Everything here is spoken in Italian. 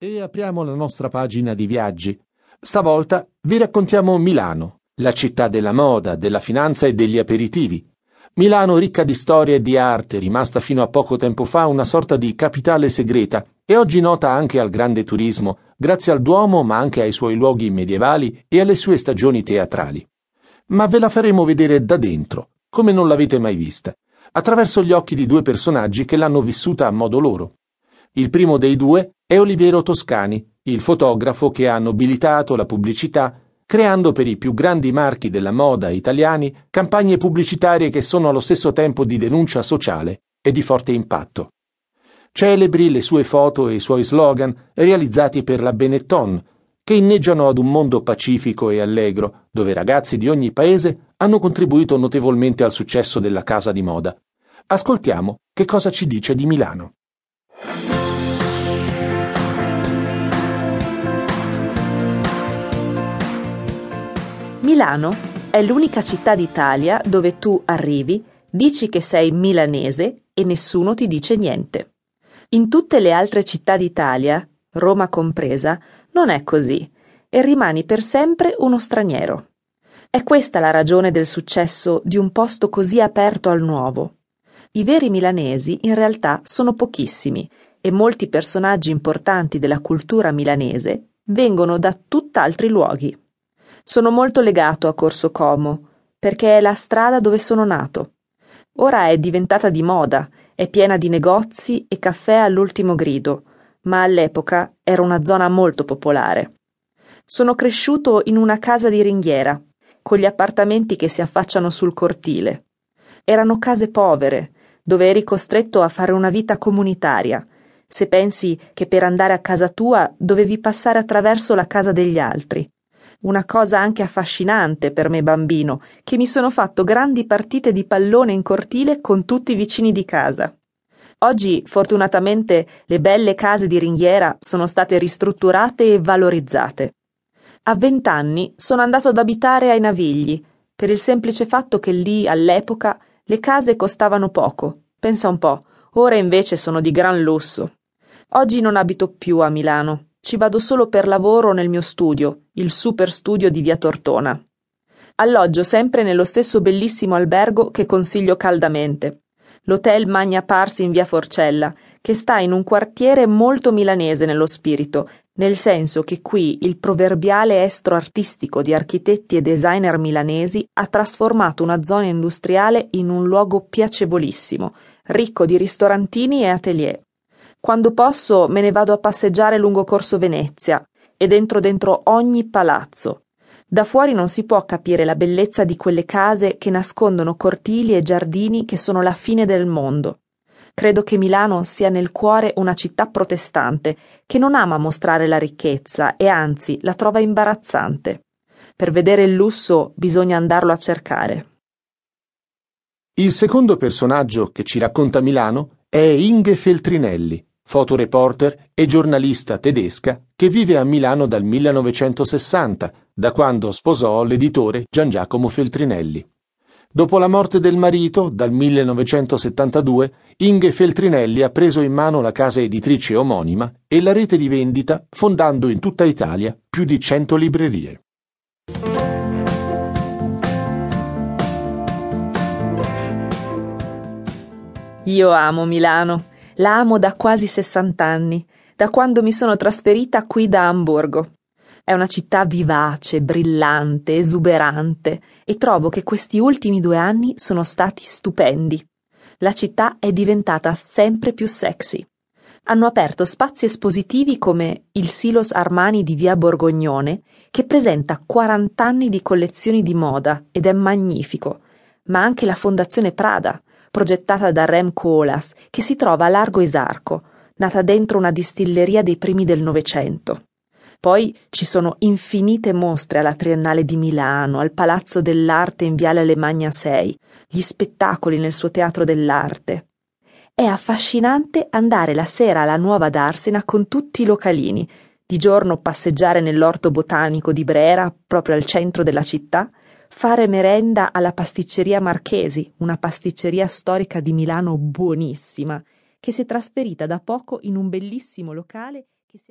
E apriamo la nostra pagina di viaggi. Stavolta vi raccontiamo Milano, la città della moda, della finanza e degli aperitivi. Milano ricca di storia e di arte, rimasta fino a poco tempo fa una sorta di capitale segreta e oggi nota anche al grande turismo, grazie al Duomo ma anche ai suoi luoghi medievali e alle sue stagioni teatrali. Ma ve la faremo vedere da dentro, come non l'avete mai vista, attraverso gli occhi di due personaggi che l'hanno vissuta a modo loro. Il primo dei due è Oliviero Toscani, il fotografo che ha nobilitato la pubblicità creando per i più grandi marchi della moda italiani campagne pubblicitarie che sono allo stesso tempo di denuncia sociale e di forte impatto. Celebri le sue foto e i suoi slogan realizzati per la Benetton, che inneggiano ad un mondo pacifico e allegro, dove ragazzi di ogni paese hanno contribuito notevolmente al successo della casa di moda. Ascoltiamo che cosa ci dice di Milano. Milano è l'unica città d'Italia dove tu arrivi, dici che sei milanese e nessuno ti dice niente. In tutte le altre città d'Italia, Roma compresa, non è così e rimani per sempre uno straniero. È questa la ragione del successo di un posto così aperto al nuovo. I veri milanesi in realtà sono pochissimi e molti personaggi importanti della cultura milanese vengono da tutt'altri luoghi. Sono molto legato a Corso Como, perché è la strada dove sono nato. Ora è diventata di moda, è piena di negozi e caffè all'ultimo grido, ma all'epoca era una zona molto popolare. Sono cresciuto in una casa di ringhiera, con gli appartamenti che si affacciano sul cortile. Erano case povere, dove eri costretto a fare una vita comunitaria, se pensi che per andare a casa tua dovevi passare attraverso la casa degli altri una cosa anche affascinante per me bambino, che mi sono fatto grandi partite di pallone in cortile con tutti i vicini di casa. Oggi, fortunatamente, le belle case di ringhiera sono state ristrutturate e valorizzate. A vent'anni sono andato ad abitare ai Navigli, per il semplice fatto che lì, all'epoca, le case costavano poco. Pensa un po', ora invece sono di gran lusso. Oggi non abito più a Milano, ci vado solo per lavoro nel mio studio, il super studio di via Tortona. Alloggio sempre nello stesso bellissimo albergo che consiglio caldamente, l'Hotel Magna Pars in via Forcella, che sta in un quartiere molto milanese nello spirito, nel senso che qui il proverbiale estro artistico di architetti e designer milanesi ha trasformato una zona industriale in un luogo piacevolissimo, ricco di ristorantini e atelier. Quando posso me ne vado a passeggiare lungo Corso Venezia e dentro dentro ogni palazzo. Da fuori non si può capire la bellezza di quelle case che nascondono cortili e giardini che sono la fine del mondo. Credo che Milano sia nel cuore una città protestante che non ama mostrare la ricchezza e anzi la trova imbarazzante. Per vedere il lusso bisogna andarlo a cercare. Il secondo personaggio che ci racconta Milano è Inge Feltrinelli, fotoreporter e giornalista tedesca che vive a Milano dal 1960, da quando sposò l'editore Gian Giacomo Feltrinelli. Dopo la morte del marito, dal 1972, Inge Feltrinelli ha preso in mano la casa editrice omonima e la rete di vendita, fondando in tutta Italia più di 100 librerie. Io amo Milano la amo da quasi 60 anni, da quando mi sono trasferita qui da Amburgo. È una città vivace, brillante, esuberante e trovo che questi ultimi due anni sono stati stupendi. La città è diventata sempre più sexy. Hanno aperto spazi espositivi come il Silos Armani di via Borgognone, che presenta 40 anni di collezioni di moda ed è magnifico, ma anche la Fondazione Prada, progettata da Rem Koolhaas, che si trova a Largo Esarco, nata dentro una distilleria dei primi del Novecento. Poi ci sono infinite mostre alla Triennale di Milano, al Palazzo dell'Arte in Viale Alemagna 6, gli spettacoli nel suo teatro dell'arte. È affascinante andare la sera alla Nuova d'Arsena con tutti i localini, di giorno passeggiare nell'orto botanico di Brera, proprio al centro della città, fare merenda alla pasticceria Marchesi, una pasticceria storica di Milano buonissima, che si è trasferita da poco in un bellissimo locale